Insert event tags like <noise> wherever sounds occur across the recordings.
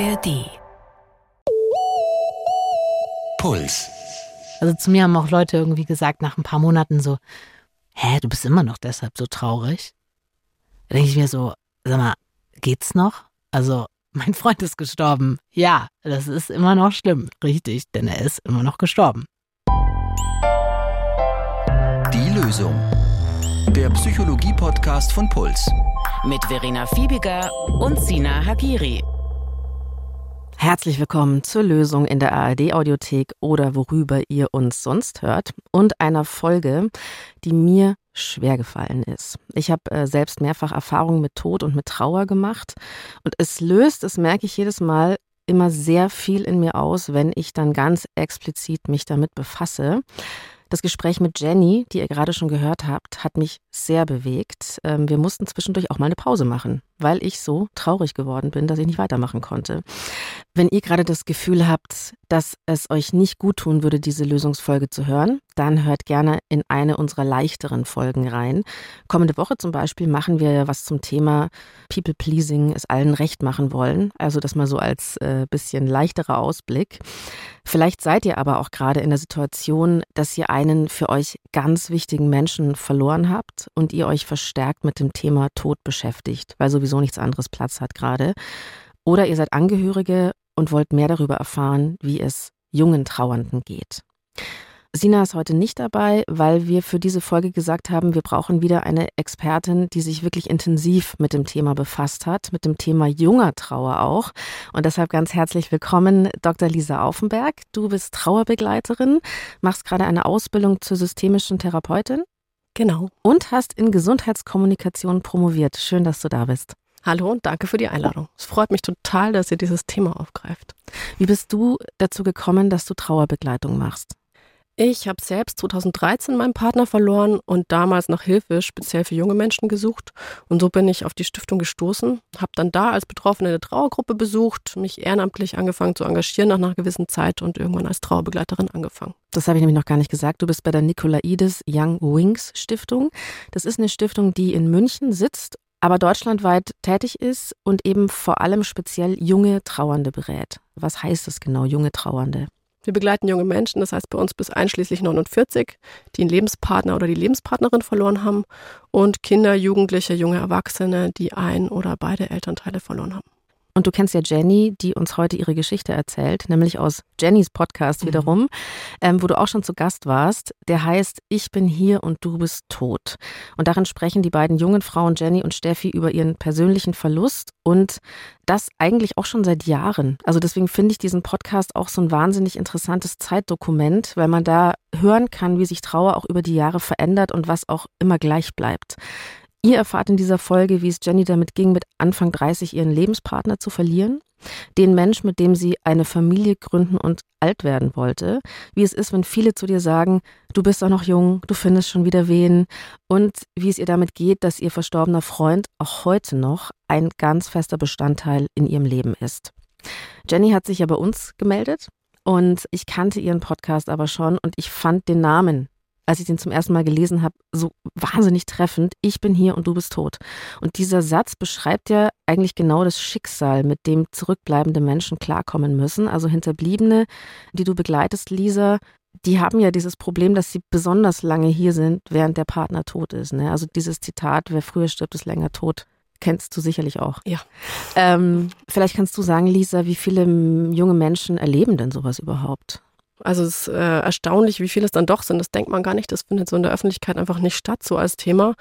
ARD. Puls. Also zu mir haben auch Leute irgendwie gesagt nach ein paar Monaten so, hä, du bist immer noch deshalb so traurig? Da denke ich mir so, sag mal, geht's noch? Also, <laughs> mein Freund ist gestorben. Ja, das ist immer noch schlimm, richtig, denn er ist immer noch gestorben. Die Lösung. Der Psychologie-Podcast von Puls. Mit Verena Fiebiger und Sina Hagiri. Herzlich willkommen zur Lösung in der ARD-Audiothek oder worüber ihr uns sonst hört und einer Folge, die mir schwer gefallen ist. Ich habe äh, selbst mehrfach Erfahrungen mit Tod und mit Trauer gemacht und es löst, das merke ich jedes Mal, immer sehr viel in mir aus, wenn ich dann ganz explizit mich damit befasse. Das Gespräch mit Jenny, die ihr gerade schon gehört habt, hat mich sehr bewegt. Ähm, wir mussten zwischendurch auch mal eine Pause machen, weil ich so traurig geworden bin, dass ich nicht weitermachen konnte. Wenn ihr gerade das Gefühl habt, dass es euch nicht gut tun würde, diese Lösungsfolge zu hören, dann hört gerne in eine unserer leichteren Folgen rein. Kommende Woche zum Beispiel machen wir was zum Thema People Pleasing, es allen recht machen wollen. Also das mal so als äh, bisschen leichterer Ausblick. Vielleicht seid ihr aber auch gerade in der Situation, dass ihr einen für euch ganz wichtigen Menschen verloren habt und ihr euch verstärkt mit dem Thema Tod beschäftigt, weil sowieso nichts anderes Platz hat gerade. Oder ihr seid Angehörige und wollt mehr darüber erfahren, wie es jungen Trauernden geht. Sina ist heute nicht dabei, weil wir für diese Folge gesagt haben, wir brauchen wieder eine Expertin, die sich wirklich intensiv mit dem Thema befasst hat, mit dem Thema junger Trauer auch. Und deshalb ganz herzlich willkommen, Dr. Lisa Aufenberg. Du bist Trauerbegleiterin, machst gerade eine Ausbildung zur systemischen Therapeutin. Genau. Und hast in Gesundheitskommunikation promoviert. Schön, dass du da bist. Hallo und danke für die Einladung. Es freut mich total, dass ihr dieses Thema aufgreift. Wie bist du dazu gekommen, dass du Trauerbegleitung machst? Ich habe selbst 2013 meinen Partner verloren und damals nach Hilfe speziell für junge Menschen gesucht. Und so bin ich auf die Stiftung gestoßen, habe dann da als Betroffene eine Trauergruppe besucht, mich ehrenamtlich angefangen zu engagieren nach einer gewissen Zeit und irgendwann als Trauerbegleiterin angefangen. Das habe ich nämlich noch gar nicht gesagt. Du bist bei der Nikolaides Young Wings Stiftung. Das ist eine Stiftung, die in München sitzt aber deutschlandweit tätig ist und eben vor allem speziell junge Trauernde berät. Was heißt das genau, junge Trauernde? Wir begleiten junge Menschen, das heißt bei uns bis einschließlich 49, die einen Lebenspartner oder die Lebenspartnerin verloren haben und Kinder, Jugendliche, junge Erwachsene, die ein oder beide Elternteile verloren haben. Und du kennst ja Jenny, die uns heute ihre Geschichte erzählt, nämlich aus Jennys Podcast mhm. wiederum, ähm, wo du auch schon zu Gast warst. Der heißt Ich bin hier und du bist tot. Und darin sprechen die beiden jungen Frauen Jenny und Steffi über ihren persönlichen Verlust und das eigentlich auch schon seit Jahren. Also deswegen finde ich diesen Podcast auch so ein wahnsinnig interessantes Zeitdokument, weil man da hören kann, wie sich Trauer auch über die Jahre verändert und was auch immer gleich bleibt. Ihr erfahrt in dieser Folge, wie es Jenny damit ging, mit Anfang 30 ihren Lebenspartner zu verlieren, den Mensch, mit dem sie eine Familie gründen und alt werden wollte, wie es ist, wenn viele zu dir sagen, du bist doch noch jung, du findest schon wieder wen und wie es ihr damit geht, dass ihr verstorbener Freund auch heute noch ein ganz fester Bestandteil in ihrem Leben ist. Jenny hat sich ja bei uns gemeldet und ich kannte ihren Podcast aber schon und ich fand den Namen als ich den zum ersten Mal gelesen habe, so wahnsinnig treffend. Ich bin hier und du bist tot. Und dieser Satz beschreibt ja eigentlich genau das Schicksal, mit dem zurückbleibende Menschen klarkommen müssen. Also Hinterbliebene, die du begleitest, Lisa, die haben ja dieses Problem, dass sie besonders lange hier sind, während der Partner tot ist. Ne? Also dieses Zitat, wer früher stirbt, ist länger tot. Kennst du sicherlich auch. Ja. Ähm, vielleicht kannst du sagen, Lisa, wie viele junge Menschen erleben denn sowas überhaupt? Also es ist äh, erstaunlich, wie viele es dann doch sind. Das denkt man gar nicht. Das findet so in der Öffentlichkeit einfach nicht statt, so als Thema.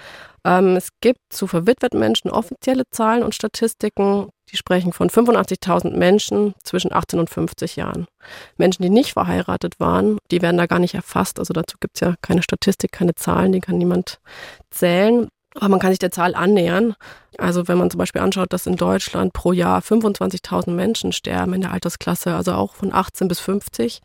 Ähm, es gibt zu verwitweten Menschen offizielle Zahlen und Statistiken. Die sprechen von 85.000 Menschen zwischen 18 und 50 Jahren. Menschen, die nicht verheiratet waren, die werden da gar nicht erfasst. Also dazu gibt es ja keine Statistik, keine Zahlen, die kann niemand zählen. Aber man kann sich der Zahl annähern. Also wenn man zum Beispiel anschaut, dass in Deutschland pro Jahr 25.000 Menschen sterben in der Altersklasse, also auch von 18 bis 50.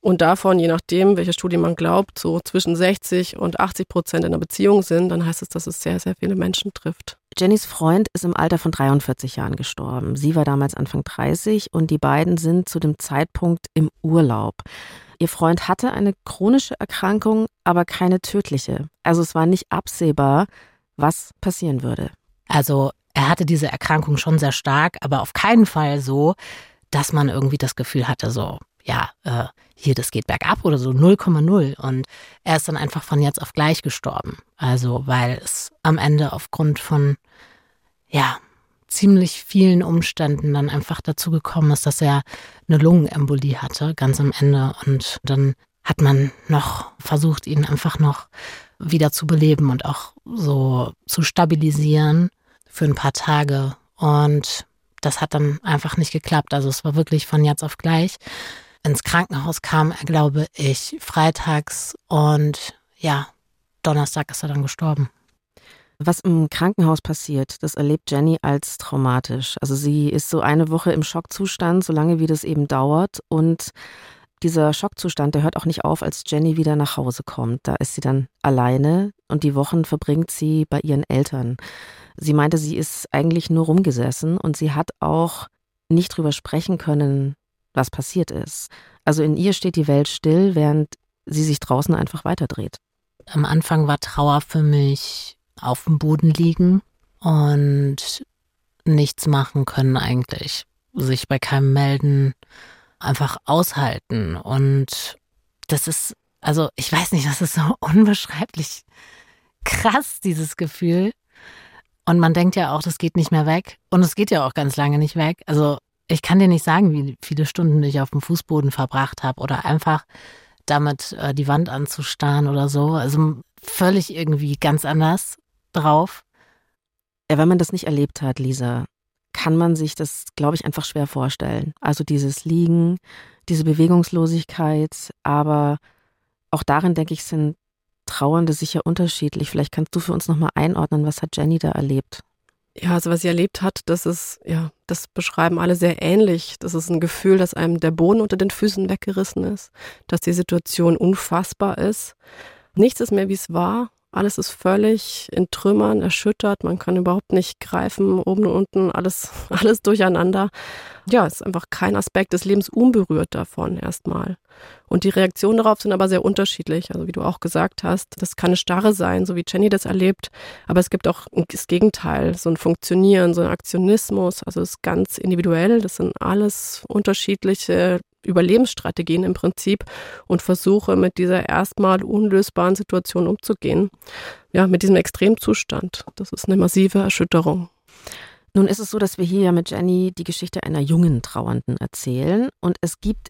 Und davon, je nachdem, welche Studie man glaubt, so zwischen 60 und 80 Prozent in einer Beziehung sind, dann heißt es, dass es sehr, sehr viele Menschen trifft. Jennys Freund ist im Alter von 43 Jahren gestorben. Sie war damals Anfang 30 und die beiden sind zu dem Zeitpunkt im Urlaub. Ihr Freund hatte eine chronische Erkrankung, aber keine tödliche. Also es war nicht absehbar, was passieren würde. Also er hatte diese Erkrankung schon sehr stark, aber auf keinen Fall so, dass man irgendwie das Gefühl hatte, so, ja, äh, hier, das geht bergab oder so, 0,0. Und er ist dann einfach von jetzt auf gleich gestorben. Also, weil es am Ende aufgrund von, ja, ziemlich vielen Umständen dann einfach dazu gekommen ist, dass er eine Lungenembolie hatte, ganz am Ende. Und dann hat man noch versucht, ihn einfach noch wieder zu beleben und auch so zu stabilisieren für ein paar Tage. Und das hat dann einfach nicht geklappt. Also es war wirklich von jetzt auf gleich. Ins Krankenhaus kam er, glaube ich, freitags und ja, Donnerstag ist er dann gestorben. Was im Krankenhaus passiert, das erlebt Jenny als traumatisch. Also sie ist so eine Woche im Schockzustand, solange wie das eben dauert. Und dieser Schockzustand, der hört auch nicht auf, als Jenny wieder nach Hause kommt. Da ist sie dann alleine und die Wochen verbringt sie bei ihren Eltern. Sie meinte, sie ist eigentlich nur rumgesessen und sie hat auch nicht drüber sprechen können, was passiert ist. Also in ihr steht die Welt still, während sie sich draußen einfach weiterdreht. Am Anfang war Trauer für mich auf dem Boden liegen und nichts machen können eigentlich. Sich bei keinem melden, einfach aushalten. Und das ist, also ich weiß nicht, das ist so <laughs> unbeschreiblich krass, dieses Gefühl. Und man denkt ja auch, das geht nicht mehr weg. Und es geht ja auch ganz lange nicht weg. Also ich kann dir nicht sagen, wie viele Stunden ich auf dem Fußboden verbracht habe oder einfach damit äh, die Wand anzustarren oder so. Also völlig irgendwie ganz anders drauf. Ja, wenn man das nicht erlebt hat, Lisa, kann man sich das, glaube ich, einfach schwer vorstellen. Also dieses Liegen, diese Bewegungslosigkeit, aber auch darin, denke ich, sind Trauernde sicher unterschiedlich. Vielleicht kannst du für uns nochmal einordnen, was hat Jenny da erlebt? Ja, also was sie erlebt hat, das ist, ja, das beschreiben alle sehr ähnlich. Das ist ein Gefühl, dass einem der Boden unter den Füßen weggerissen ist, dass die Situation unfassbar ist. Nichts ist mehr, wie es war. Alles ist völlig in Trümmern, erschüttert. Man kann überhaupt nicht greifen, oben und unten, alles, <laughs> alles durcheinander. Ja, es ist einfach kein Aspekt des Lebens unberührt davon erstmal. Und die Reaktionen darauf sind aber sehr unterschiedlich. Also wie du auch gesagt hast, das kann eine Starre sein, so wie Jenny das erlebt. Aber es gibt auch das Gegenteil, so ein Funktionieren, so ein Aktionismus. Also es ist ganz individuell. Das sind alles unterschiedliche Überlebensstrategien im Prinzip und Versuche, mit dieser erstmal unlösbaren Situation umzugehen. Ja, mit diesem Extremzustand. Das ist eine massive Erschütterung. Nun ist es so, dass wir hier ja mit Jenny die Geschichte einer jungen Trauernden erzählen und es gibt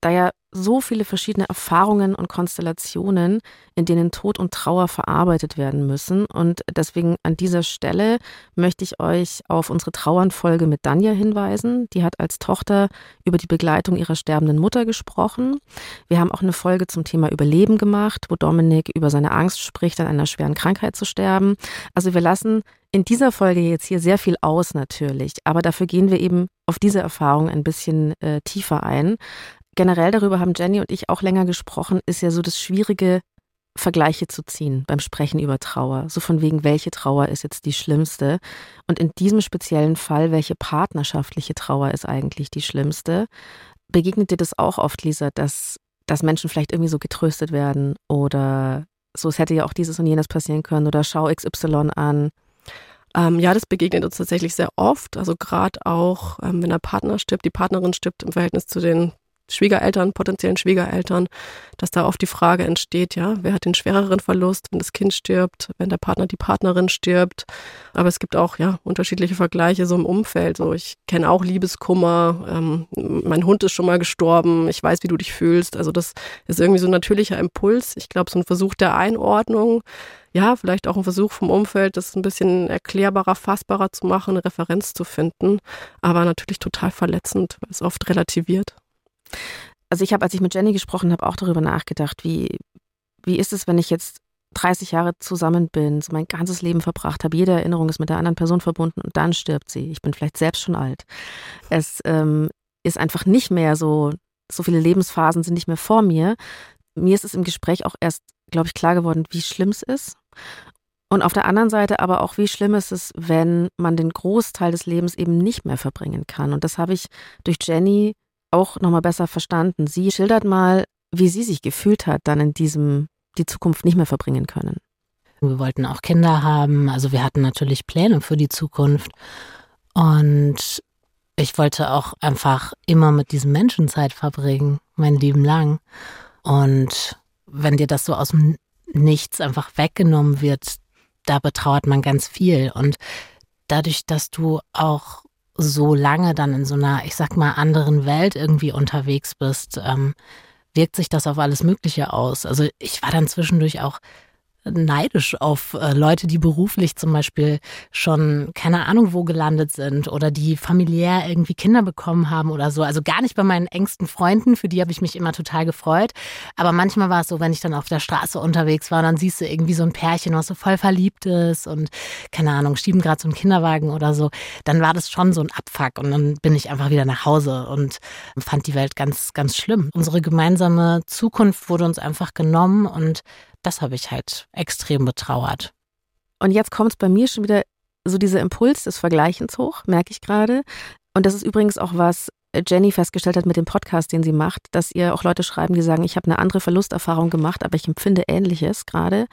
da ja so viele verschiedene Erfahrungen und Konstellationen, in denen Tod und Trauer verarbeitet werden müssen. Und deswegen an dieser Stelle möchte ich euch auf unsere Trauernfolge mit Danja hinweisen. Die hat als Tochter über die Begleitung ihrer sterbenden Mutter gesprochen. Wir haben auch eine Folge zum Thema Überleben gemacht, wo Dominik über seine Angst spricht, an einer schweren Krankheit zu sterben. Also wir lassen in dieser Folge jetzt hier sehr viel aus natürlich, aber dafür gehen wir eben auf diese Erfahrung ein bisschen äh, tiefer ein generell darüber haben Jenny und ich auch länger gesprochen, ist ja so das Schwierige, Vergleiche zu ziehen beim Sprechen über Trauer. So von wegen, welche Trauer ist jetzt die schlimmste? Und in diesem speziellen Fall, welche partnerschaftliche Trauer ist eigentlich die schlimmste? Begegnet dir das auch oft, Lisa, dass, dass Menschen vielleicht irgendwie so getröstet werden oder so, es hätte ja auch dieses und jenes passieren können oder schau XY an? Ähm, ja, das begegnet uns tatsächlich sehr oft. Also gerade auch, ähm, wenn der Partner stirbt, die Partnerin stirbt im Verhältnis zu den Schwiegereltern, potenziellen Schwiegereltern, dass da oft die Frage entsteht, ja, wer hat den schwereren Verlust, wenn das Kind stirbt, wenn der Partner, die Partnerin stirbt. Aber es gibt auch, ja, unterschiedliche Vergleiche so im Umfeld. So, ich kenne auch Liebeskummer, ähm, mein Hund ist schon mal gestorben, ich weiß, wie du dich fühlst. Also das ist irgendwie so ein natürlicher Impuls. Ich glaube, so ein Versuch der Einordnung, ja, vielleicht auch ein Versuch vom Umfeld, das ein bisschen erklärbarer, fassbarer zu machen, eine Referenz zu finden, aber natürlich total verletzend, weil es oft relativiert. Also ich habe, als ich mit Jenny gesprochen habe, auch darüber nachgedacht, wie, wie ist es, wenn ich jetzt 30 Jahre zusammen bin, so mein ganzes Leben verbracht habe, jede Erinnerung ist mit der anderen Person verbunden und dann stirbt sie. Ich bin vielleicht selbst schon alt. Es ähm, ist einfach nicht mehr so, so viele Lebensphasen sind nicht mehr vor mir. Mir ist es im Gespräch auch erst, glaube ich, klar geworden, wie schlimm es ist. Und auf der anderen Seite aber auch, wie schlimm ist es, wenn man den Großteil des Lebens eben nicht mehr verbringen kann. Und das habe ich durch Jenny auch nochmal besser verstanden. Sie schildert mal, wie sie sich gefühlt hat, dann in diesem die Zukunft nicht mehr verbringen können. Wir wollten auch Kinder haben. Also wir hatten natürlich Pläne für die Zukunft. Und ich wollte auch einfach immer mit diesem Menschen Zeit verbringen, mein Leben lang. Und wenn dir das so aus dem Nichts einfach weggenommen wird, da betrauert man ganz viel. Und dadurch, dass du auch so lange dann in so einer, ich sag mal, anderen Welt irgendwie unterwegs bist, ähm, wirkt sich das auf alles Mögliche aus. Also ich war dann zwischendurch auch neidisch auf äh, Leute, die beruflich zum Beispiel schon keine Ahnung wo gelandet sind oder die familiär irgendwie Kinder bekommen haben oder so. Also gar nicht bei meinen engsten Freunden, für die habe ich mich immer total gefreut. Aber manchmal war es so, wenn ich dann auf der Straße unterwegs war, dann siehst du irgendwie so ein Pärchen, was so voll verliebt ist und keine Ahnung, schieben gerade so einen Kinderwagen oder so. Dann war das schon so ein Abfuck und dann bin ich einfach wieder nach Hause und fand die Welt ganz, ganz schlimm. Unsere gemeinsame Zukunft wurde uns einfach genommen und das habe ich halt extrem betrauert. Und jetzt kommt es bei mir schon wieder so dieser Impuls des Vergleichens hoch, merke ich gerade. Und das ist übrigens auch was Jenny festgestellt hat mit dem Podcast, den sie macht, dass ihr auch Leute schreiben, die sagen, ich habe eine andere Verlusterfahrung gemacht, aber ich empfinde Ähnliches gerade.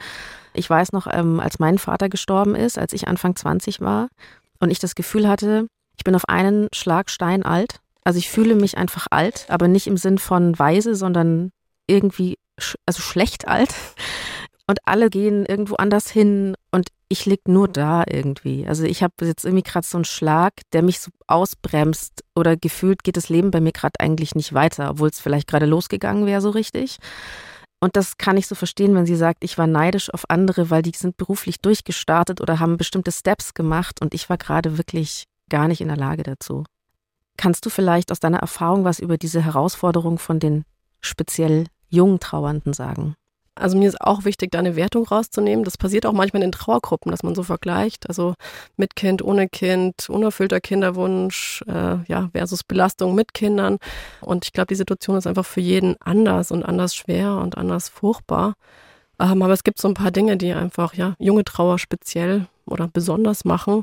Ich weiß noch, ähm, als mein Vater gestorben ist, als ich Anfang 20 war und ich das Gefühl hatte, ich bin auf einen Schlag steinalt. Also ich fühle mich einfach alt, aber nicht im Sinn von weise, sondern irgendwie also schlecht alt. Und alle gehen irgendwo anders hin und ich lieg nur da irgendwie. Also ich habe jetzt irgendwie gerade so einen Schlag, der mich so ausbremst oder gefühlt geht das Leben bei mir gerade eigentlich nicht weiter, obwohl es vielleicht gerade losgegangen wäre so richtig. Und das kann ich so verstehen, wenn sie sagt, ich war neidisch auf andere, weil die sind beruflich durchgestartet oder haben bestimmte Steps gemacht und ich war gerade wirklich gar nicht in der Lage dazu. Kannst du vielleicht aus deiner Erfahrung was über diese Herausforderung von den speziell jungen Trauernden sagen? Also mir ist auch wichtig, da eine Wertung rauszunehmen. Das passiert auch manchmal in Trauergruppen, dass man so vergleicht. Also mit Kind, ohne Kind, unerfüllter Kinderwunsch, äh, ja, versus Belastung mit Kindern. Und ich glaube, die Situation ist einfach für jeden anders und anders schwer und anders furchtbar. Ähm, aber es gibt so ein paar Dinge, die einfach, ja, junge Trauer speziell oder besonders machen.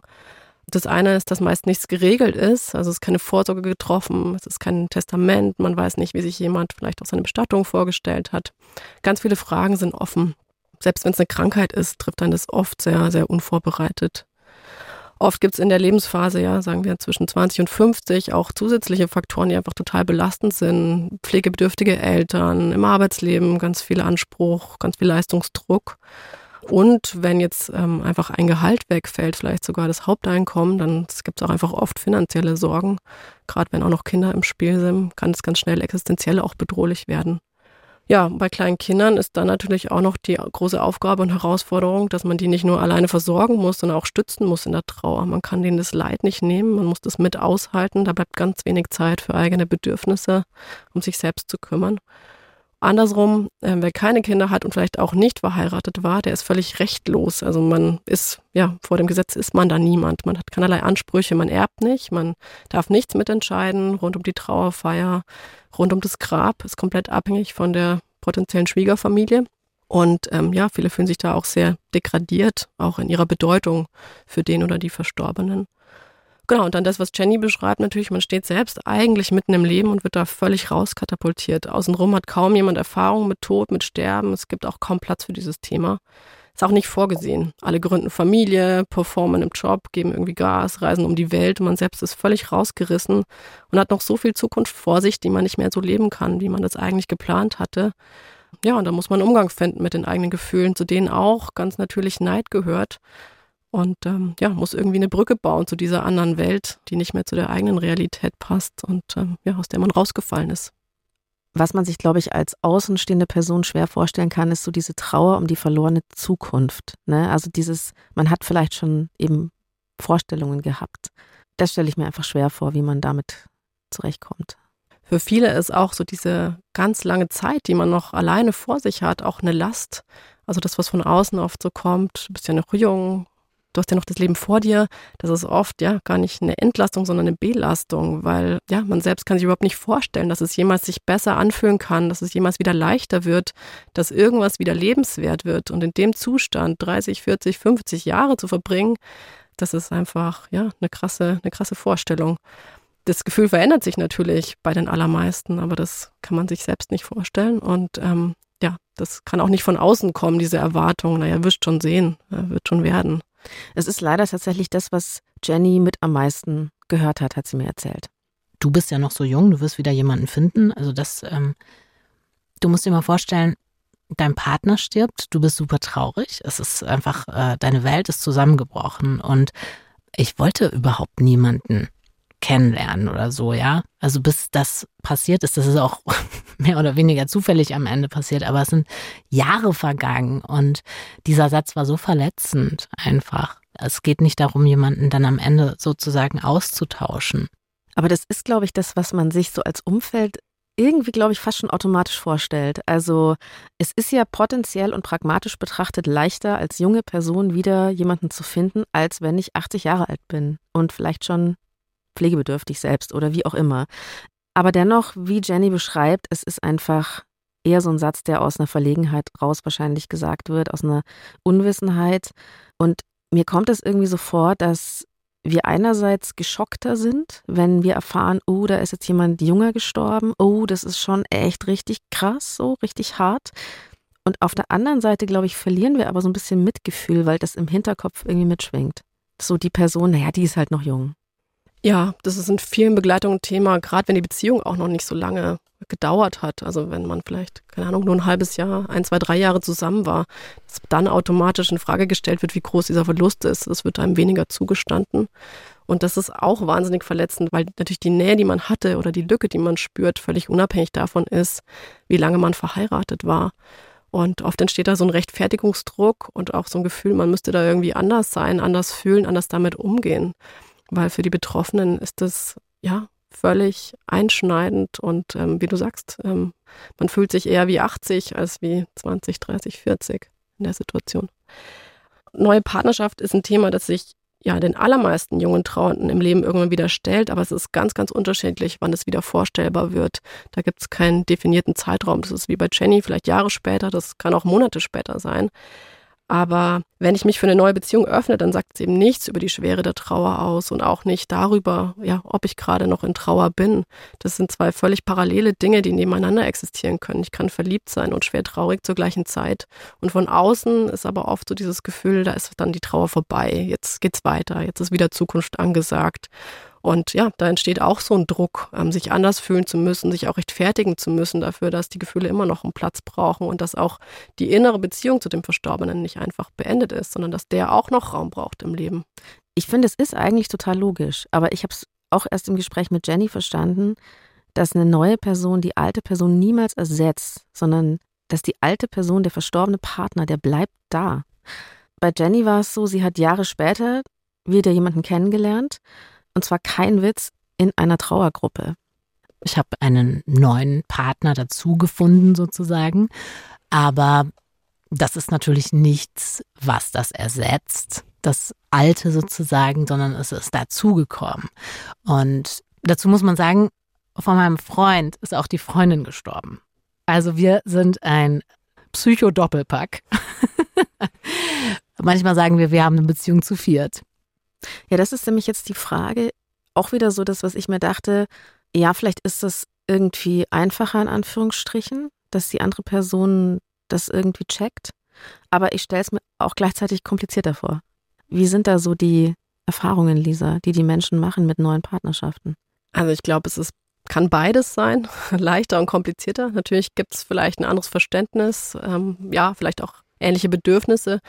Das eine ist, dass meist nichts geregelt ist, also es ist keine Vorsorge getroffen, es ist kein Testament, man weiß nicht, wie sich jemand vielleicht auch seine Bestattung vorgestellt hat. Ganz viele Fragen sind offen. Selbst wenn es eine Krankheit ist, trifft dann das oft sehr, sehr unvorbereitet. Oft gibt es in der Lebensphase, ja, sagen wir zwischen 20 und 50, auch zusätzliche Faktoren, die einfach total belastend sind. Pflegebedürftige Eltern, im Arbeitsleben ganz viel Anspruch, ganz viel Leistungsdruck. Und wenn jetzt ähm, einfach ein Gehalt wegfällt, vielleicht sogar das Haupteinkommen, dann gibt es auch einfach oft finanzielle Sorgen. Gerade wenn auch noch Kinder im Spiel sind, kann es ganz schnell existenziell auch bedrohlich werden. Ja, bei kleinen Kindern ist dann natürlich auch noch die große Aufgabe und Herausforderung, dass man die nicht nur alleine versorgen muss, sondern auch stützen muss in der Trauer. Man kann denen das Leid nicht nehmen, man muss das mit aushalten. Da bleibt ganz wenig Zeit für eigene Bedürfnisse, um sich selbst zu kümmern. Andersrum, äh, wer keine Kinder hat und vielleicht auch nicht verheiratet war, der ist völlig rechtlos. Also man ist, ja, vor dem Gesetz ist man da niemand. Man hat keinerlei Ansprüche, man erbt nicht, man darf nichts mitentscheiden rund um die Trauerfeier, rund um das Grab, ist komplett abhängig von der potenziellen Schwiegerfamilie. Und ähm, ja, viele fühlen sich da auch sehr degradiert, auch in ihrer Bedeutung für den oder die Verstorbenen. Genau, und dann das, was Jenny beschreibt, natürlich, man steht selbst eigentlich mitten im Leben und wird da völlig rauskatapultiert. Außenrum hat kaum jemand Erfahrung mit Tod, mit Sterben. Es gibt auch kaum Platz für dieses Thema. Ist auch nicht vorgesehen. Alle gründen Familie, performen im Job, geben irgendwie Gas, reisen um die Welt. Man selbst ist völlig rausgerissen und hat noch so viel Zukunft vor sich, die man nicht mehr so leben kann, wie man das eigentlich geplant hatte. Ja, und da muss man Umgang finden mit den eigenen Gefühlen, zu denen auch ganz natürlich Neid gehört und ähm, ja, muss irgendwie eine Brücke bauen zu dieser anderen Welt, die nicht mehr zu der eigenen Realität passt und ähm, ja, aus der man rausgefallen ist. Was man sich, glaube ich, als außenstehende Person schwer vorstellen kann, ist so diese Trauer um die verlorene Zukunft. Ne? Also dieses, man hat vielleicht schon eben Vorstellungen gehabt. Das stelle ich mir einfach schwer vor, wie man damit zurechtkommt. Für viele ist auch so diese ganz lange Zeit, die man noch alleine vor sich hat, auch eine Last. Also das, was von außen oft so kommt, du bist ja noch jung, du hast ja noch das Leben vor dir. Das ist oft ja gar nicht eine Entlastung, sondern eine Belastung, weil ja, man selbst kann sich überhaupt nicht vorstellen, dass es jemals sich besser anfühlen kann, dass es jemals wieder leichter wird, dass irgendwas wieder lebenswert wird. Und in dem Zustand 30, 40, 50 Jahre zu verbringen, das ist einfach ja eine krasse, eine krasse Vorstellung. Das Gefühl verändert sich natürlich bei den allermeisten, aber das kann man sich selbst nicht vorstellen. Und ähm, ja, das kann auch nicht von außen kommen, diese Erwartung. Naja, wirst schon sehen, wird schon werden. Es ist leider tatsächlich das, was Jenny mit am meisten gehört hat, hat sie mir erzählt. Du bist ja noch so jung, du wirst wieder jemanden finden. Also das, ähm, du musst dir mal vorstellen, dein Partner stirbt, du bist super traurig. Es ist einfach, äh, deine Welt ist zusammengebrochen und ich wollte überhaupt niemanden kennenlernen oder so, ja. Also bis das passiert ist, das ist auch <laughs> mehr oder weniger zufällig am Ende passiert, aber es sind Jahre vergangen und dieser Satz war so verletzend einfach. Es geht nicht darum, jemanden dann am Ende sozusagen auszutauschen. Aber das ist, glaube ich, das, was man sich so als Umfeld irgendwie, glaube ich, fast schon automatisch vorstellt. Also es ist ja potenziell und pragmatisch betrachtet leichter, als junge Person wieder jemanden zu finden, als wenn ich 80 Jahre alt bin und vielleicht schon pflegebedürftig selbst oder wie auch immer. Aber dennoch, wie Jenny beschreibt, es ist einfach eher so ein Satz, der aus einer Verlegenheit raus wahrscheinlich gesagt wird, aus einer Unwissenheit. Und mir kommt es irgendwie so vor, dass wir einerseits geschockter sind, wenn wir erfahren, oh, da ist jetzt jemand jünger gestorben, oh, das ist schon echt richtig krass, so richtig hart. Und auf der anderen Seite, glaube ich, verlieren wir aber so ein bisschen Mitgefühl, weil das im Hinterkopf irgendwie mitschwingt. So die Person, naja, die ist halt noch jung. Ja, das ist in vielen Begleitungen Thema, gerade wenn die Beziehung auch noch nicht so lange gedauert hat. Also wenn man vielleicht, keine Ahnung, nur ein halbes Jahr, ein, zwei, drei Jahre zusammen war, dass dann automatisch in Frage gestellt wird, wie groß dieser Verlust ist. Das wird einem weniger zugestanden. Und das ist auch wahnsinnig verletzend, weil natürlich die Nähe, die man hatte oder die Lücke, die man spürt, völlig unabhängig davon ist, wie lange man verheiratet war. Und oft entsteht da so ein Rechtfertigungsdruck und auch so ein Gefühl, man müsste da irgendwie anders sein, anders fühlen, anders damit umgehen weil für die Betroffenen ist das ja völlig einschneidend und ähm, wie du sagst, ähm, man fühlt sich eher wie 80 als wie 20, 30, 40 in der Situation. Neue Partnerschaft ist ein Thema, das sich ja den allermeisten jungen Trauernden im Leben irgendwann wieder stellt, aber es ist ganz, ganz unterschiedlich, wann es wieder vorstellbar wird. Da gibt es keinen definierten Zeitraum. Das ist wie bei Jenny, vielleicht Jahre später, das kann auch Monate später sein. Aber wenn ich mich für eine neue Beziehung öffne, dann sagt es eben nichts über die Schwere der Trauer aus und auch nicht darüber, ja, ob ich gerade noch in Trauer bin. Das sind zwei völlig parallele Dinge, die nebeneinander existieren können. Ich kann verliebt sein und schwer traurig zur gleichen Zeit. Und von außen ist aber oft so dieses Gefühl, da ist dann die Trauer vorbei. Jetzt geht's weiter. Jetzt ist wieder Zukunft angesagt. Und ja, da entsteht auch so ein Druck, ähm, sich anders fühlen zu müssen, sich auch rechtfertigen zu müssen dafür, dass die Gefühle immer noch einen Platz brauchen und dass auch die innere Beziehung zu dem Verstorbenen nicht einfach beendet ist, sondern dass der auch noch Raum braucht im Leben. Ich finde, es ist eigentlich total logisch, aber ich habe es auch erst im Gespräch mit Jenny verstanden, dass eine neue Person die alte Person niemals ersetzt, sondern dass die alte Person, der verstorbene Partner, der bleibt da. Bei Jenny war es so, sie hat Jahre später wieder jemanden kennengelernt und zwar kein Witz, in einer Trauergruppe. Ich habe einen neuen Partner dazu gefunden, sozusagen. Aber das ist natürlich nichts, was das ersetzt, das Alte sozusagen, sondern es ist dazugekommen. Und dazu muss man sagen, von meinem Freund ist auch die Freundin gestorben. Also wir sind ein Psycho-Doppelpack. <laughs> Manchmal sagen wir, wir haben eine Beziehung zu viert. Ja, das ist nämlich jetzt die Frage, auch wieder so das, was ich mir dachte, ja, vielleicht ist das irgendwie einfacher in Anführungsstrichen, dass die andere Person das irgendwie checkt. Aber ich stelle es mir auch gleichzeitig komplizierter vor. Wie sind da so die Erfahrungen, Lisa, die die Menschen machen mit neuen Partnerschaften? Also ich glaube, es ist, kann beides sein, <laughs> leichter und komplizierter. Natürlich gibt es vielleicht ein anderes Verständnis, ähm, ja, vielleicht auch ähnliche Bedürfnisse.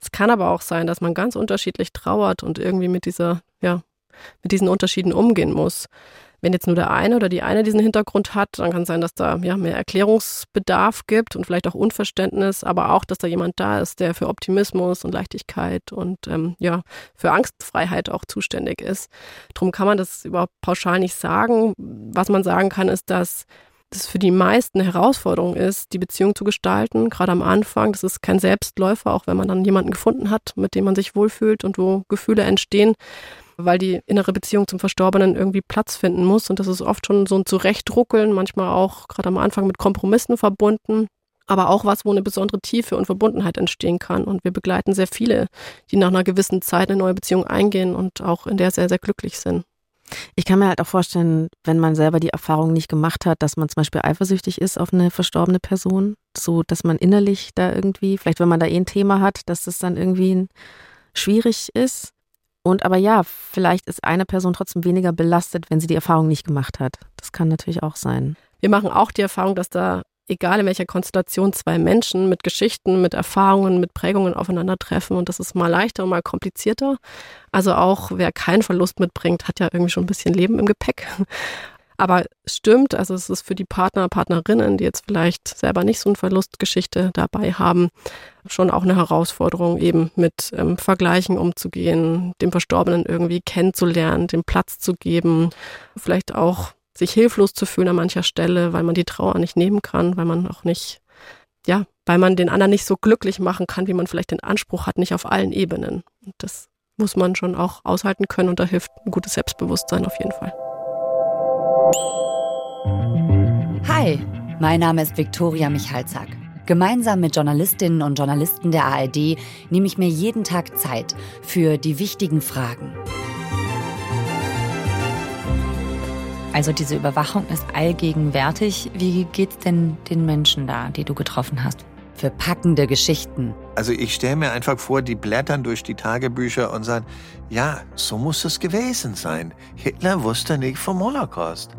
Es kann aber auch sein, dass man ganz unterschiedlich trauert und irgendwie mit dieser, ja, mit diesen Unterschieden umgehen muss. Wenn jetzt nur der eine oder die eine diesen Hintergrund hat, dann kann es sein, dass da ja, mehr Erklärungsbedarf gibt und vielleicht auch Unverständnis, aber auch, dass da jemand da ist, der für Optimismus und Leichtigkeit und ähm, ja, für Angstfreiheit auch zuständig ist. Darum kann man das überhaupt pauschal nicht sagen. Was man sagen kann, ist, dass das für die meisten eine Herausforderung ist, die Beziehung zu gestalten, gerade am Anfang. Das ist kein Selbstläufer, auch wenn man dann jemanden gefunden hat, mit dem man sich wohlfühlt und wo Gefühle entstehen, weil die innere Beziehung zum Verstorbenen irgendwie Platz finden muss. Und das ist oft schon so ein Zurechtruckeln, manchmal auch gerade am Anfang mit Kompromissen verbunden. Aber auch was, wo eine besondere Tiefe und Verbundenheit entstehen kann. Und wir begleiten sehr viele, die nach einer gewissen Zeit eine neue Beziehung eingehen und auch in der sehr, sehr glücklich sind. Ich kann mir halt auch vorstellen, wenn man selber die Erfahrung nicht gemacht hat, dass man zum Beispiel eifersüchtig ist auf eine verstorbene Person, so dass man innerlich da irgendwie, vielleicht wenn man da eh ein Thema hat, dass das dann irgendwie schwierig ist. Und aber ja, vielleicht ist eine Person trotzdem weniger belastet, wenn sie die Erfahrung nicht gemacht hat. Das kann natürlich auch sein. Wir machen auch die Erfahrung, dass da egal in welcher Konstellation, zwei Menschen mit Geschichten, mit Erfahrungen, mit Prägungen aufeinandertreffen. Und das ist mal leichter und mal komplizierter. Also auch wer keinen Verlust mitbringt, hat ja irgendwie schon ein bisschen Leben im Gepäck. <laughs> Aber stimmt, also es ist für die Partner, Partnerinnen, die jetzt vielleicht selber nicht so eine Verlustgeschichte dabei haben, schon auch eine Herausforderung, eben mit ähm, Vergleichen umzugehen, dem Verstorbenen irgendwie kennenzulernen, den Platz zu geben, vielleicht auch sich hilflos zu fühlen an mancher Stelle, weil man die Trauer nicht nehmen kann, weil man auch nicht, ja, weil man den anderen nicht so glücklich machen kann, wie man vielleicht den Anspruch hat, nicht auf allen Ebenen. Und das muss man schon auch aushalten können und da hilft ein gutes Selbstbewusstsein auf jeden Fall. Hi, mein Name ist Viktoria Michalzack. Gemeinsam mit Journalistinnen und Journalisten der ARD nehme ich mir jeden Tag Zeit für die wichtigen Fragen. Also diese Überwachung ist allgegenwärtig. Wie geht's denn den Menschen da, die du getroffen hast? Für packende Geschichten. Also ich stelle mir einfach vor, die blättern durch die Tagebücher und sagen, ja, so muss es gewesen sein. Hitler wusste nicht vom Holocaust.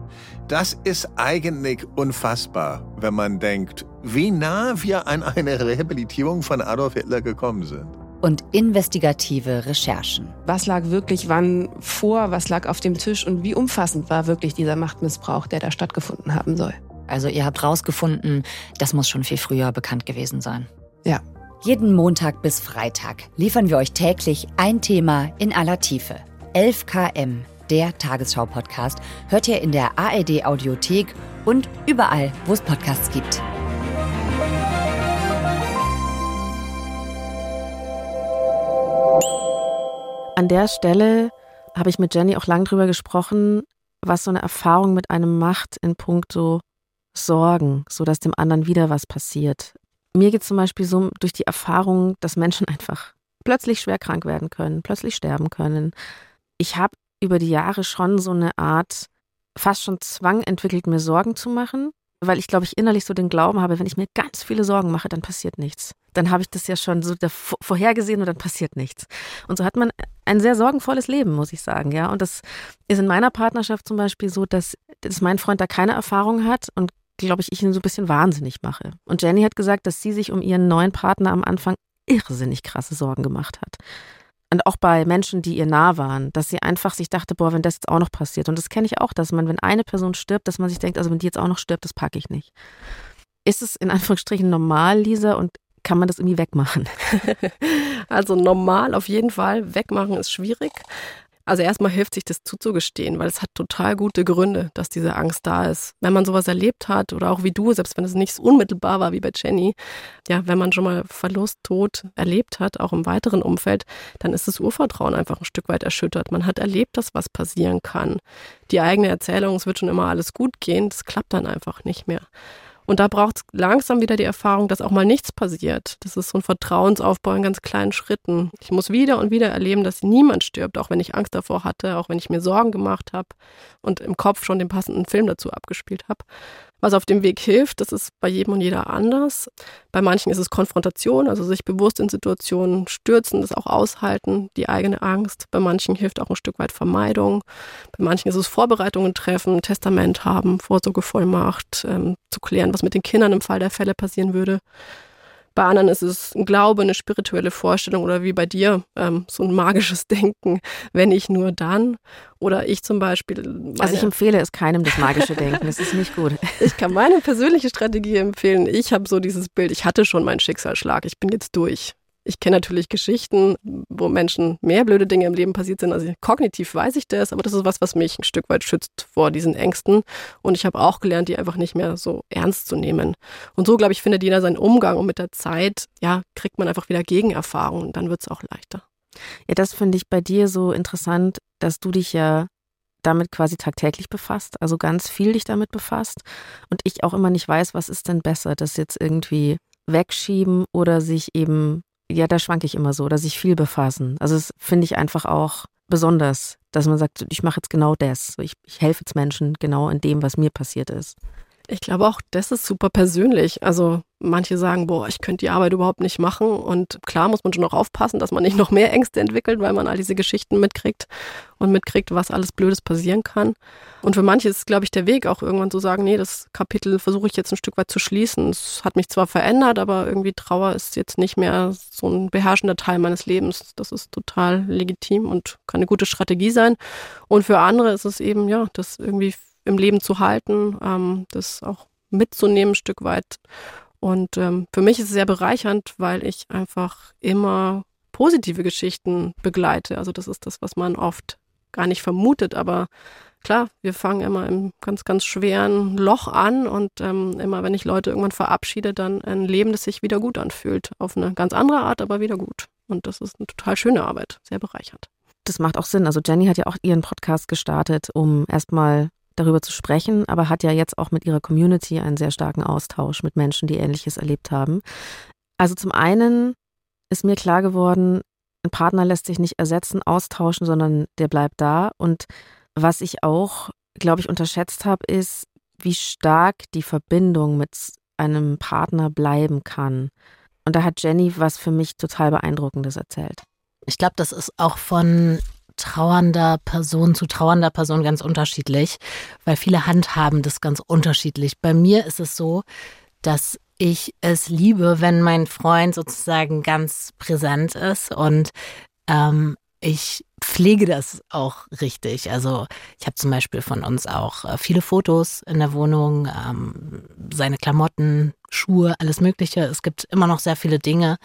Das ist eigentlich unfassbar, wenn man denkt, wie nah wir an eine Rehabilitierung von Adolf Hitler gekommen sind und investigative Recherchen. Was lag wirklich wann vor, was lag auf dem Tisch und wie umfassend war wirklich dieser Machtmissbrauch, der da stattgefunden haben soll. Also ihr habt rausgefunden, das muss schon viel früher bekannt gewesen sein. Ja. Jeden Montag bis Freitag liefern wir euch täglich ein Thema in aller Tiefe. 11 km, der Tagesschau-Podcast, hört ihr in der ARD-Audiothek und überall, wo es Podcasts gibt. An der Stelle habe ich mit Jenny auch lang drüber gesprochen, was so eine Erfahrung mit einem macht in puncto Sorgen, so dass dem anderen wieder was passiert. Mir geht zum Beispiel so durch die Erfahrung, dass Menschen <laughs> einfach plötzlich schwer krank werden können, plötzlich sterben können. Ich habe über die Jahre schon so eine Art fast schon Zwang entwickelt, mir Sorgen zu machen, weil ich glaube ich innerlich so den Glauben habe, wenn ich mir ganz viele Sorgen mache, dann passiert nichts dann habe ich das ja schon so vorhergesehen und dann passiert nichts. Und so hat man ein sehr sorgenvolles Leben, muss ich sagen, ja. Und das ist in meiner Partnerschaft zum Beispiel so, dass, dass mein Freund da keine Erfahrung hat und glaube ich, ich ihn so ein bisschen wahnsinnig mache. Und Jenny hat gesagt, dass sie sich um ihren neuen Partner am Anfang irrsinnig krasse Sorgen gemacht hat. Und auch bei Menschen, die ihr nah waren, dass sie einfach sich dachte, boah, wenn das jetzt auch noch passiert. Und das kenne ich auch, dass man, wenn eine Person stirbt, dass man sich denkt, also wenn die jetzt auch noch stirbt, das packe ich nicht. Ist es in Anführungsstrichen normal, Lisa? Und kann man das irgendwie wegmachen? <laughs> also normal auf jeden Fall. Wegmachen ist schwierig. Also erstmal hilft sich das zuzugestehen, weil es hat total gute Gründe, dass diese Angst da ist. Wenn man sowas erlebt hat oder auch wie du, selbst wenn es nicht so unmittelbar war wie bei Jenny, ja, wenn man schon mal Verlust, Tod erlebt hat, auch im weiteren Umfeld, dann ist das Urvertrauen einfach ein Stück weit erschüttert. Man hat erlebt, dass was passieren kann. Die eigene Erzählung, es wird schon immer alles gut gehen, das klappt dann einfach nicht mehr. Und da braucht es langsam wieder die Erfahrung, dass auch mal nichts passiert. Das ist so ein Vertrauensaufbau in ganz kleinen Schritten. Ich muss wieder und wieder erleben, dass niemand stirbt, auch wenn ich Angst davor hatte, auch wenn ich mir Sorgen gemacht habe und im Kopf schon den passenden Film dazu abgespielt habe was auf dem Weg hilft. Das ist bei jedem und jeder anders. Bei manchen ist es Konfrontation, also sich bewusst in Situationen stürzen, das auch aushalten, die eigene Angst. Bei manchen hilft auch ein Stück weit Vermeidung. Bei manchen ist es Vorbereitungen treffen, Testament haben, Vorsorgevollmacht, ähm, zu klären, was mit den Kindern im Fall der Fälle passieren würde. Bei anderen ist es ein Glaube, eine spirituelle Vorstellung oder wie bei dir ähm, so ein magisches <laughs> Denken, wenn ich nur dann. Oder ich zum Beispiel. Also ich empfehle es keinem das magische Denken, das ist nicht gut. <laughs> Ich kann meine persönliche Strategie empfehlen. Ich habe so dieses Bild, ich hatte schon meinen Schicksalsschlag, ich bin jetzt durch. Ich kenne natürlich Geschichten, wo Menschen mehr blöde Dinge im Leben passiert sind. Also kognitiv weiß ich das, aber das ist was, was mich ein Stück weit schützt vor diesen Ängsten. Und ich habe auch gelernt, die einfach nicht mehr so ernst zu nehmen. Und so, glaube ich, findet jeder seinen Umgang und mit der Zeit, ja, kriegt man einfach wieder Gegenerfahrungen und dann wird es auch leichter. Ja, das finde ich bei dir so interessant, dass du dich ja damit quasi tagtäglich befasst, also ganz viel dich damit befasst und ich auch immer nicht weiß, was ist denn besser, das jetzt irgendwie wegschieben oder sich eben ja, da schwanke ich immer so, dass ich viel befassen. Also das finde ich einfach auch besonders, dass man sagt, ich mache jetzt genau das. Ich, ich helfe jetzt Menschen genau in dem, was mir passiert ist. Ich glaube auch, das ist super persönlich. Also manche sagen, boah, ich könnte die Arbeit überhaupt nicht machen. Und klar muss man schon auch aufpassen, dass man nicht noch mehr Ängste entwickelt, weil man all diese Geschichten mitkriegt und mitkriegt, was alles Blödes passieren kann. Und für manche ist, glaube ich, der Weg auch irgendwann zu sagen, nee, das Kapitel versuche ich jetzt ein Stück weit zu schließen. Es hat mich zwar verändert, aber irgendwie Trauer ist jetzt nicht mehr so ein beherrschender Teil meines Lebens. Das ist total legitim und kann eine gute Strategie sein. Und für andere ist es eben, ja, das irgendwie im Leben zu halten, ähm, das auch mitzunehmen ein Stück weit. Und ähm, für mich ist es sehr bereichernd, weil ich einfach immer positive Geschichten begleite. Also das ist das, was man oft gar nicht vermutet. Aber klar, wir fangen immer im ganz, ganz schweren Loch an und ähm, immer, wenn ich Leute irgendwann verabschiede, dann ein Leben, das sich wieder gut anfühlt. Auf eine ganz andere Art, aber wieder gut. Und das ist eine total schöne Arbeit, sehr bereichernd. Das macht auch Sinn. Also Jenny hat ja auch ihren Podcast gestartet, um erstmal darüber zu sprechen, aber hat ja jetzt auch mit ihrer Community einen sehr starken Austausch mit Menschen, die Ähnliches erlebt haben. Also zum einen ist mir klar geworden, ein Partner lässt sich nicht ersetzen, austauschen, sondern der bleibt da. Und was ich auch, glaube ich, unterschätzt habe, ist, wie stark die Verbindung mit einem Partner bleiben kann. Und da hat Jenny was für mich total Beeindruckendes erzählt. Ich glaube, das ist auch von trauernder Person zu trauernder Person ganz unterschiedlich, weil viele handhaben das ganz unterschiedlich. Bei mir ist es so, dass ich es liebe, wenn mein Freund sozusagen ganz präsent ist und ähm, ich pflege das auch richtig. Also ich habe zum Beispiel von uns auch äh, viele Fotos in der Wohnung, ähm, seine Klamotten, Schuhe, alles Mögliche. Es gibt immer noch sehr viele Dinge,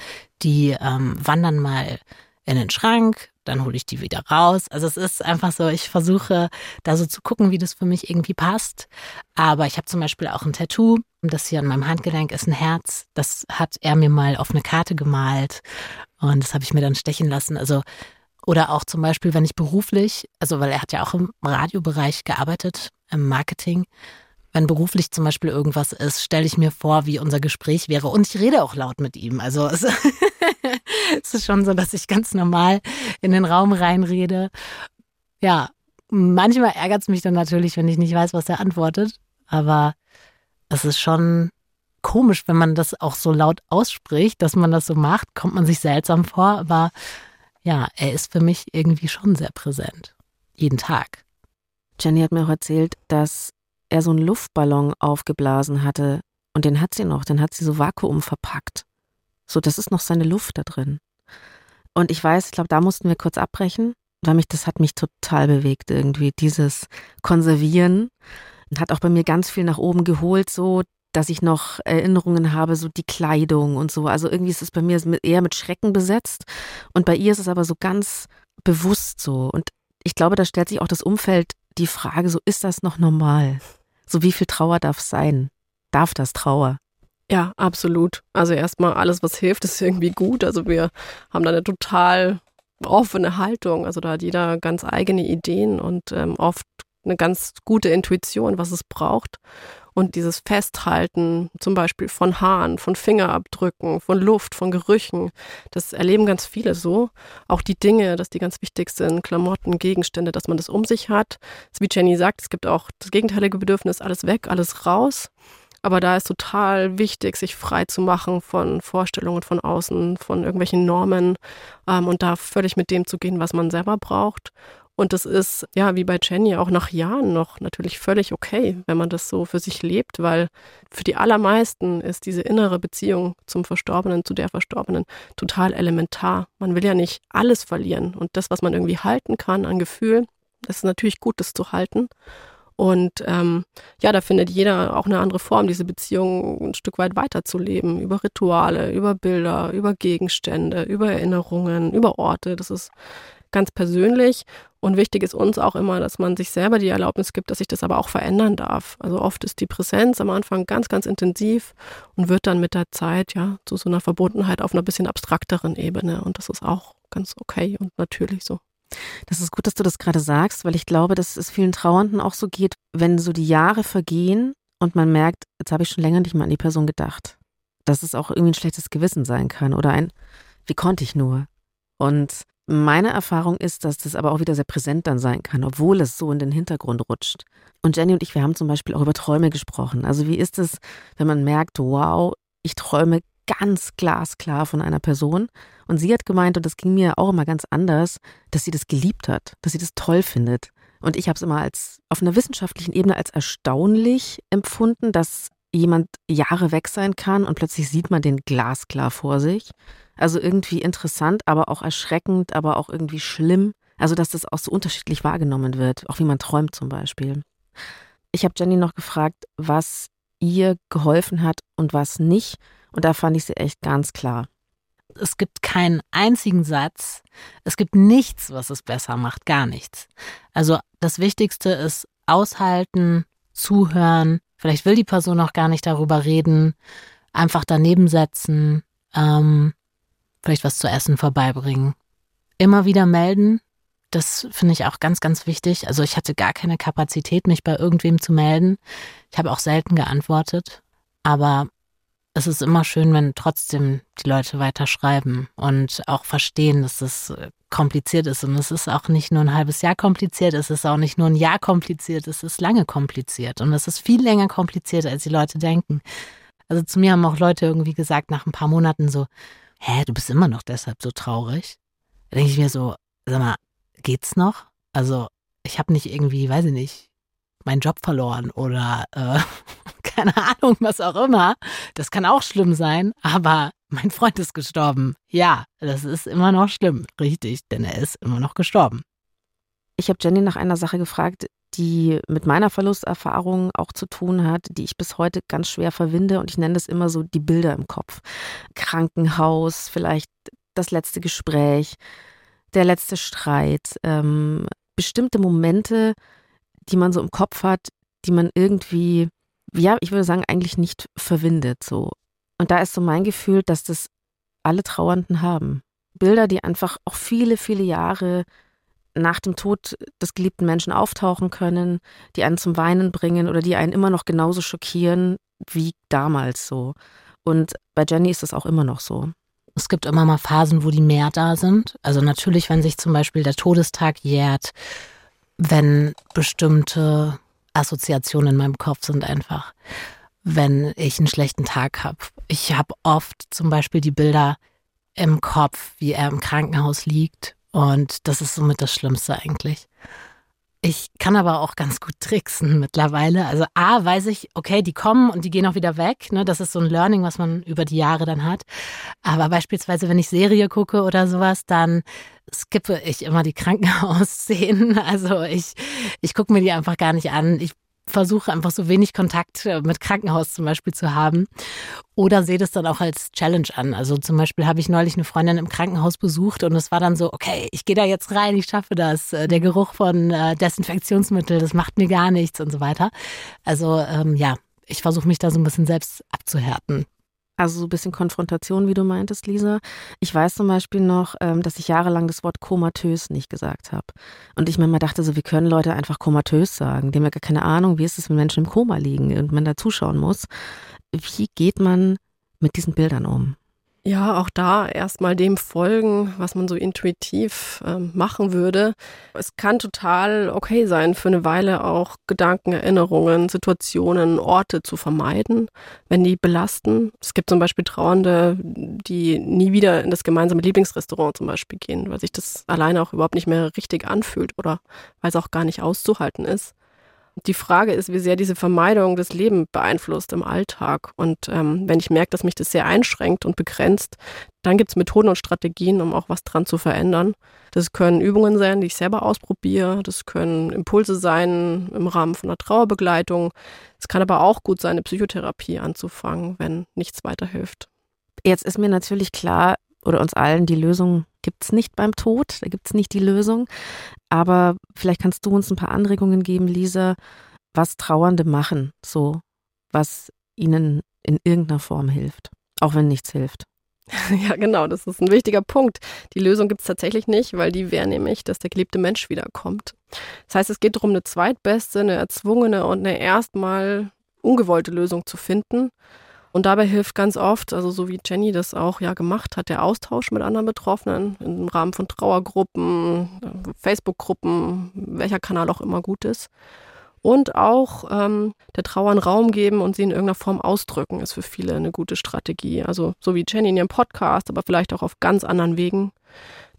die ähm, wandern mal in den Schrank, dann hole ich die wieder raus. Also es ist einfach so, ich versuche da so zu gucken, wie das für mich irgendwie passt. Aber ich habe zum Beispiel auch ein Tattoo, das hier an meinem Handgelenk ist ein Herz. Das hat er mir mal auf eine Karte gemalt und das habe ich mir dann stechen lassen. Also oder auch zum Beispiel, wenn ich beruflich, also weil er hat ja auch im Radiobereich gearbeitet, im Marketing, wenn beruflich zum Beispiel irgendwas ist, stelle ich mir vor, wie unser Gespräch wäre. Und ich rede auch laut mit ihm. Also es, <laughs> <laughs> es ist schon so, dass ich ganz normal in den Raum reinrede. Ja, manchmal ärgert es mich dann natürlich, wenn ich nicht weiß, was er antwortet. Aber es ist schon komisch, wenn man das auch so laut ausspricht, dass man das so macht, kommt man sich seltsam vor. Aber ja, er ist für mich irgendwie schon sehr präsent. Jeden Tag. Jenny hat mir auch erzählt, dass er so einen Luftballon aufgeblasen hatte und den hat sie noch, den hat sie so Vakuum verpackt. So, das ist noch seine Luft da drin. Und ich weiß, ich glaube, da mussten wir kurz abbrechen, weil mich, das hat mich total bewegt irgendwie, dieses Konservieren. Und hat auch bei mir ganz viel nach oben geholt, so, dass ich noch Erinnerungen habe, so die Kleidung und so. Also irgendwie ist es bei mir eher mit Schrecken besetzt. Und bei ihr ist es aber so ganz bewusst so. Und ich glaube, da stellt sich auch das Umfeld die Frage, so ist das noch normal? So wie viel Trauer darf es sein? Darf das Trauer? Ja, absolut. Also erstmal alles, was hilft, ist irgendwie gut. Also wir haben da eine total offene Haltung. Also da hat jeder ganz eigene Ideen und ähm, oft eine ganz gute Intuition, was es braucht. Und dieses Festhalten zum Beispiel von Haaren, von Fingerabdrücken, von Luft, von Gerüchen, das erleben ganz viele so. Auch die Dinge, dass die ganz wichtig sind, Klamotten, Gegenstände, dass man das um sich hat. Wie Jenny sagt, es gibt auch das gegenteilige Bedürfnis, alles weg, alles raus. Aber da ist total wichtig, sich frei zu machen von Vorstellungen von außen, von irgendwelchen Normen ähm, und da völlig mit dem zu gehen, was man selber braucht. Und das ist, ja, wie bei Jenny auch nach Jahren noch natürlich völlig okay, wenn man das so für sich lebt, weil für die allermeisten ist diese innere Beziehung zum Verstorbenen, zu der Verstorbenen total elementar. Man will ja nicht alles verlieren. Und das, was man irgendwie halten kann an Gefühl, das ist natürlich gut, das zu halten. Und ähm, ja, da findet jeder auch eine andere Form, diese Beziehung ein Stück weit weiterzuleben. Über Rituale, über Bilder, über Gegenstände, über Erinnerungen, über Orte. Das ist ganz persönlich. Und wichtig ist uns auch immer, dass man sich selber die Erlaubnis gibt, dass sich das aber auch verändern darf. Also oft ist die Präsenz am Anfang ganz, ganz intensiv und wird dann mit der Zeit ja zu so einer Verbundenheit auf einer bisschen abstrakteren Ebene. Und das ist auch ganz okay und natürlich so. Das ist gut, dass du das gerade sagst, weil ich glaube, dass es vielen Trauernden auch so geht, wenn so die Jahre vergehen und man merkt, jetzt habe ich schon länger nicht mehr an die Person gedacht. Dass es auch irgendwie ein schlechtes Gewissen sein kann oder ein, wie konnte ich nur? Und Meine Erfahrung ist, dass das aber auch wieder sehr präsent dann sein kann, obwohl es so in den Hintergrund rutscht. Und Jenny und ich, wir haben zum Beispiel auch über Träume gesprochen. Also wie ist es, wenn man merkt, wow, ich träume ganz glasklar von einer Person. Und sie hat gemeint, und das ging mir auch immer ganz anders, dass sie das geliebt hat, dass sie das toll findet. Und ich habe es immer als auf einer wissenschaftlichen Ebene als erstaunlich empfunden, dass jemand Jahre weg sein kann und plötzlich sieht man den glasklar vor sich. Also irgendwie interessant, aber auch erschreckend, aber auch irgendwie schlimm. Also dass das auch so unterschiedlich wahrgenommen wird, auch wie man träumt zum Beispiel. Ich habe Jenny noch gefragt, was ihr geholfen hat und was nicht. Und da fand ich sie echt ganz klar. Es gibt keinen einzigen Satz. Es gibt nichts, was es besser macht. Gar nichts. Also das Wichtigste ist aushalten, zuhören. Vielleicht will die Person auch gar nicht darüber reden. Einfach daneben setzen. Ähm, vielleicht was zu essen vorbeibringen. Immer wieder melden. Das finde ich auch ganz, ganz wichtig. Also ich hatte gar keine Kapazität, mich bei irgendwem zu melden. Ich habe auch selten geantwortet. Aber es ist immer schön, wenn trotzdem die Leute weiter schreiben und auch verstehen, dass es kompliziert ist. Und es ist auch nicht nur ein halbes Jahr kompliziert, es ist auch nicht nur ein Jahr kompliziert, es ist lange kompliziert. Und es ist viel länger kompliziert, als die Leute denken. Also zu mir haben auch Leute irgendwie gesagt, nach ein paar Monaten so, hä, du bist immer noch deshalb so traurig? Da denke ich mir so, sag mal, geht's noch? Also ich habe nicht irgendwie, weiß ich nicht, meinen Job verloren oder äh, keine Ahnung, was auch immer. Das kann auch schlimm sein, aber mein Freund ist gestorben. Ja, das ist immer noch schlimm, richtig, denn er ist immer noch gestorben. Ich habe Jenny nach einer Sache gefragt, die mit meiner Verlusterfahrung auch zu tun hat, die ich bis heute ganz schwer verwinde und ich nenne das immer so die Bilder im Kopf. Krankenhaus, vielleicht das letzte Gespräch, der letzte Streit, ähm, bestimmte Momente, die man so im Kopf hat, die man irgendwie, ja, ich würde sagen, eigentlich nicht verwindet so. Und da ist so mein Gefühl, dass das alle Trauernden haben. Bilder, die einfach auch viele, viele Jahre nach dem Tod des geliebten Menschen auftauchen können, die einen zum Weinen bringen oder die einen immer noch genauso schockieren wie damals so. Und bei Jenny ist das auch immer noch so. Es gibt immer mal Phasen, wo die mehr da sind. Also natürlich, wenn sich zum Beispiel der Todestag jährt, wenn bestimmte Assoziationen in meinem Kopf sind einfach, wenn ich einen schlechten Tag habe. Ich habe oft zum Beispiel die Bilder im Kopf, wie er im Krankenhaus liegt und das ist somit das Schlimmste eigentlich. Ich kann aber auch ganz gut tricksen mittlerweile. Also A, weiß ich, okay, die kommen und die gehen auch wieder weg. Ne? Das ist so ein Learning, was man über die Jahre dann hat. Aber beispielsweise, wenn ich Serie gucke oder sowas, dann skippe ich immer die <laughs> Krankenhausszenen. Also ich, ich gucke mir die einfach gar nicht an. Ich versuche einfach so wenig Kontakt äh, mit Krankenhaus zum Beispiel zu haben. Oder sehe das dann auch als Challenge an. Also zum Beispiel habe ich neulich eine Freundin im Krankenhaus besucht und es war dann so, okay, ich gehe da jetzt rein, ich schaffe das. Äh, der Geruch von äh, Desinfektionsmittel, das macht mir gar nichts und so weiter. Also ähm, ja, ich versuche mich da so ein bisschen selbst abzuhärten. Also so ein bisschen Konfrontation, wie du meintest, Lisa. Ich weiß zum Beispiel noch, ähm, dass ich jahrelang das Wort komatös nicht gesagt habe. Und ich mir mal dachte, so, wie können Leute einfach komatös sagen? Die haben ja gar keine Ahnung, wie ist es, wenn Menschen im Koma liegen und man da zuschauen muss. Wie geht man mit diesen Bildern um? Ja, auch da erstmal dem folgen, was man so intuitiv ähm, machen würde. Es kann total okay sein, für eine Weile auch Gedanken, Erinnerungen, Situationen, Orte zu vermeiden, wenn die belasten. Es gibt zum Beispiel Trauernde, die nie wieder in das gemeinsame Lieblingsrestaurant zum Beispiel gehen, weil sich das alleine auch überhaupt nicht mehr richtig anfühlt oder weil es auch gar nicht auszuhalten ist. Die Frage ist, wie sehr diese Vermeidung das Leben beeinflusst im Alltag. Und ähm, wenn ich merke, dass mich das sehr einschränkt und begrenzt, dann gibt es Methoden und Strategien, um auch was dran zu verändern. Das können Übungen sein, die ich selber ausprobiere. Das können Impulse sein im Rahmen von einer Trauerbegleitung. Es kann aber auch gut sein, eine Psychotherapie anzufangen, wenn nichts weiterhilft. Jetzt ist mir natürlich klar, oder uns allen, die Lösung gibt es nicht beim Tod, da gibt es nicht die Lösung. Aber vielleicht kannst du uns ein paar Anregungen geben, Lisa, was Trauernde machen, so, was ihnen in irgendeiner Form hilft, auch wenn nichts hilft. <laughs> Ja, genau, das ist ein wichtiger Punkt. Die Lösung gibt es tatsächlich nicht, weil die wäre nämlich, dass der geliebte Mensch wiederkommt. Das heißt, es geht darum, eine zweitbeste, eine erzwungene und eine erstmal ungewollte Lösung zu finden. Und dabei hilft ganz oft, also so wie Jenny das auch ja gemacht hat, der Austausch mit anderen Betroffenen im Rahmen von Trauergruppen, Facebook-Gruppen, welcher Kanal auch immer gut ist. Und auch ähm, der Trauer einen Raum geben und sie in irgendeiner Form ausdrücken, ist für viele eine gute Strategie. Also so wie Jenny in ihrem Podcast, aber vielleicht auch auf ganz anderen Wegen.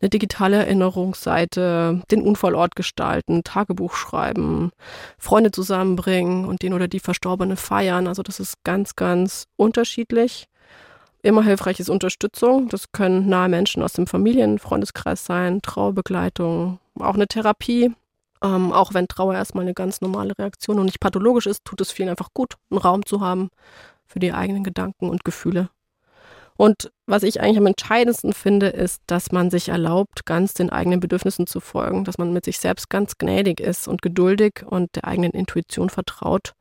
Eine digitale Erinnerungsseite, den Unfallort gestalten, Tagebuch schreiben, Freunde zusammenbringen und den oder die Verstorbene feiern. Also das ist ganz, ganz unterschiedlich. Immer hilfreich ist Unterstützung. Das können nahe Menschen aus dem Familien-, Freundeskreis sein, Trauerbegleitung, auch eine Therapie, ähm, auch wenn Trauer erstmal eine ganz normale Reaktion und nicht pathologisch ist, tut es vielen einfach gut, einen Raum zu haben für die eigenen Gedanken und Gefühle. Und was ich eigentlich am entscheidendsten finde, ist, dass man sich erlaubt, ganz den eigenen Bedürfnissen zu folgen, dass man mit sich selbst ganz gnädig ist und geduldig und der eigenen Intuition vertraut.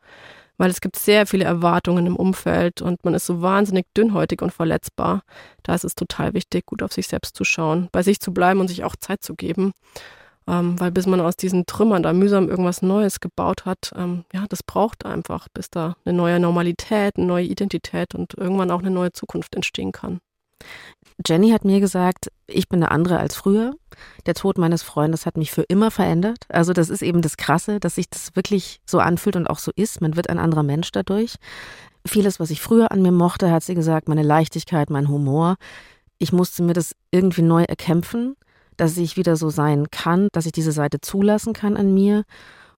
Weil es gibt sehr viele Erwartungen im Umfeld und man ist so wahnsinnig dünnhäutig und verletzbar. Da ist es total wichtig, gut auf sich selbst zu schauen, bei sich zu bleiben und sich auch Zeit zu geben. Ähm, weil bis man aus diesen Trümmern da mühsam irgendwas Neues gebaut hat, ähm, ja, das braucht einfach, bis da eine neue Normalität, eine neue Identität und irgendwann auch eine neue Zukunft entstehen kann. Jenny hat mir gesagt, ich bin eine andere als früher. Der Tod meines Freundes hat mich für immer verändert. Also das ist eben das Krasse, dass sich das wirklich so anfühlt und auch so ist. Man wird ein anderer Mensch dadurch. Vieles, was ich früher an mir mochte, hat sie gesagt, meine Leichtigkeit, mein Humor. Ich musste mir das irgendwie neu erkämpfen dass ich wieder so sein kann, dass ich diese Seite zulassen kann an mir.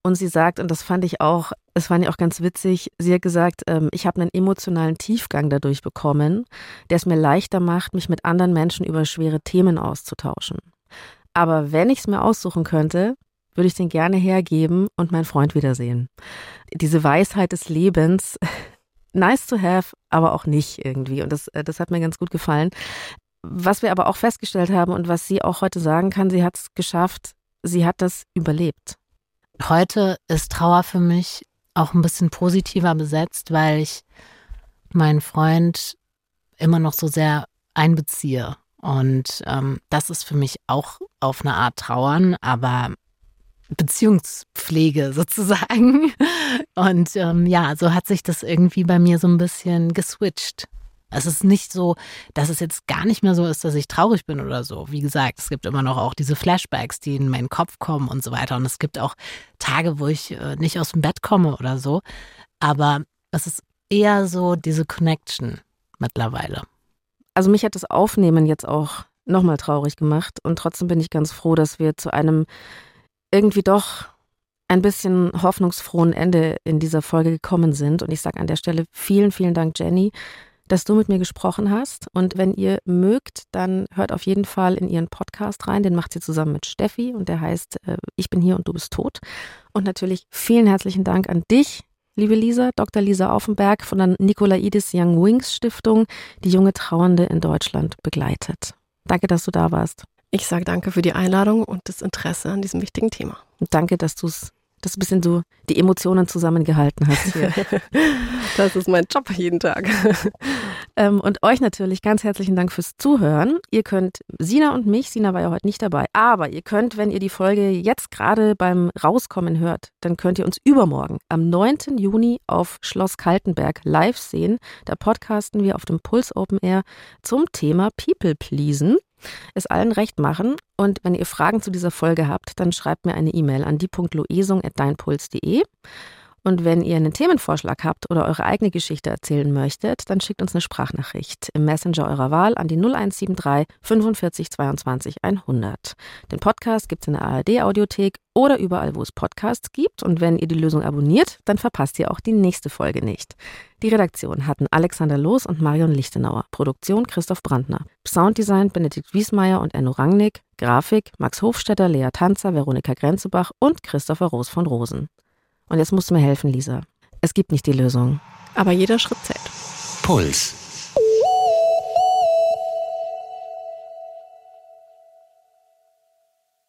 Und sie sagt, und das fand ich auch, das fand ich auch ganz witzig, sie hat gesagt, ähm, ich habe einen emotionalen Tiefgang dadurch bekommen, der es mir leichter macht, mich mit anderen Menschen über schwere Themen auszutauschen. Aber wenn ich es mir aussuchen könnte, würde ich den gerne hergeben und meinen Freund wiedersehen. Diese Weisheit des Lebens, <laughs> nice to have, aber auch nicht irgendwie. Und das, äh, das hat mir ganz gut gefallen. Was wir aber auch festgestellt haben und was sie auch heute sagen kann, sie hat es geschafft, sie hat das überlebt. Heute ist Trauer für mich auch ein bisschen positiver besetzt, weil ich meinen Freund immer noch so sehr einbeziehe. Und ähm, das ist für mich auch auf eine Art Trauern, aber Beziehungspflege <laughs> sozusagen. Und ähm, ja, so hat sich das irgendwie bei mir so ein bisschen geswitcht. Es ist nicht so, dass es jetzt gar nicht mehr so ist, dass ich traurig bin oder so. Wie gesagt, es gibt immer noch auch diese Flashbacks, die in meinen Kopf kommen und so weiter. Und es gibt auch Tage, wo ich äh, nicht aus dem Bett komme oder so. Aber es ist eher so diese Connection mittlerweile. Also mich hat das Aufnehmen jetzt auch nochmal traurig gemacht. Und trotzdem bin ich ganz froh, dass wir zu einem irgendwie doch ein bisschen hoffnungsfrohen Ende in dieser Folge gekommen sind. Und ich sage an der Stelle vielen, vielen Dank, Jenny, dass du mit mir gesprochen hast. Und wenn ihr mögt, dann hört auf jeden Fall in ihren Podcast rein. Den macht sie zusammen mit Steffi und der heißt äh, Ich bin hier und du bist tot. Und natürlich vielen herzlichen Dank an dich, liebe Lisa, Dr. Lisa Aufenberg von der Nikolaidis Young Wings Stiftung, die junge Trauernde in Deutschland begleitet. Danke, dass du da warst. Ich sage danke für die Einladung und das Interesse an diesem wichtigen Thema. Und danke, dass du es dass du ein bisschen so die Emotionen zusammengehalten hast hier. <laughs> das ist mein Job jeden Tag. <laughs> ähm, und euch natürlich ganz herzlichen Dank fürs Zuhören. Ihr könnt Sina und mich, Sina war ja heute nicht dabei, aber ihr könnt, wenn ihr die Folge jetzt gerade beim Rauskommen hört, dann könnt ihr uns übermorgen am 9. Juni auf Schloss Kaltenberg live sehen. Da podcasten wir auf dem Puls Open Air zum Thema People Pleasen es allen recht machen. Und wenn ihr Fragen zu dieser Folge habt, dann schreibt mir eine E-Mail an die.loesung.deinpuls.de. Und wenn ihr einen Themenvorschlag habt oder eure eigene Geschichte erzählen möchtet, dann schickt uns eine Sprachnachricht im Messenger eurer Wahl an die 0173 45 22 100. Den Podcast gibt es in der ARD Audiothek oder überall, wo es Podcasts gibt. Und wenn ihr die Lösung abonniert, dann verpasst ihr auch die nächste Folge nicht. Die Redaktion hatten Alexander Loos und Marion Lichtenauer. Produktion Christoph Brandner. Sounddesign Benedikt Wiesmeier und Enno Rangnick. Grafik Max Hofstetter, Lea Tanzer, Veronika Grenzebach und Christopher Roos von Rosen. Und jetzt musst du mir helfen, Lisa. Es gibt nicht die Lösung. Aber jeder Schritt zählt. Puls.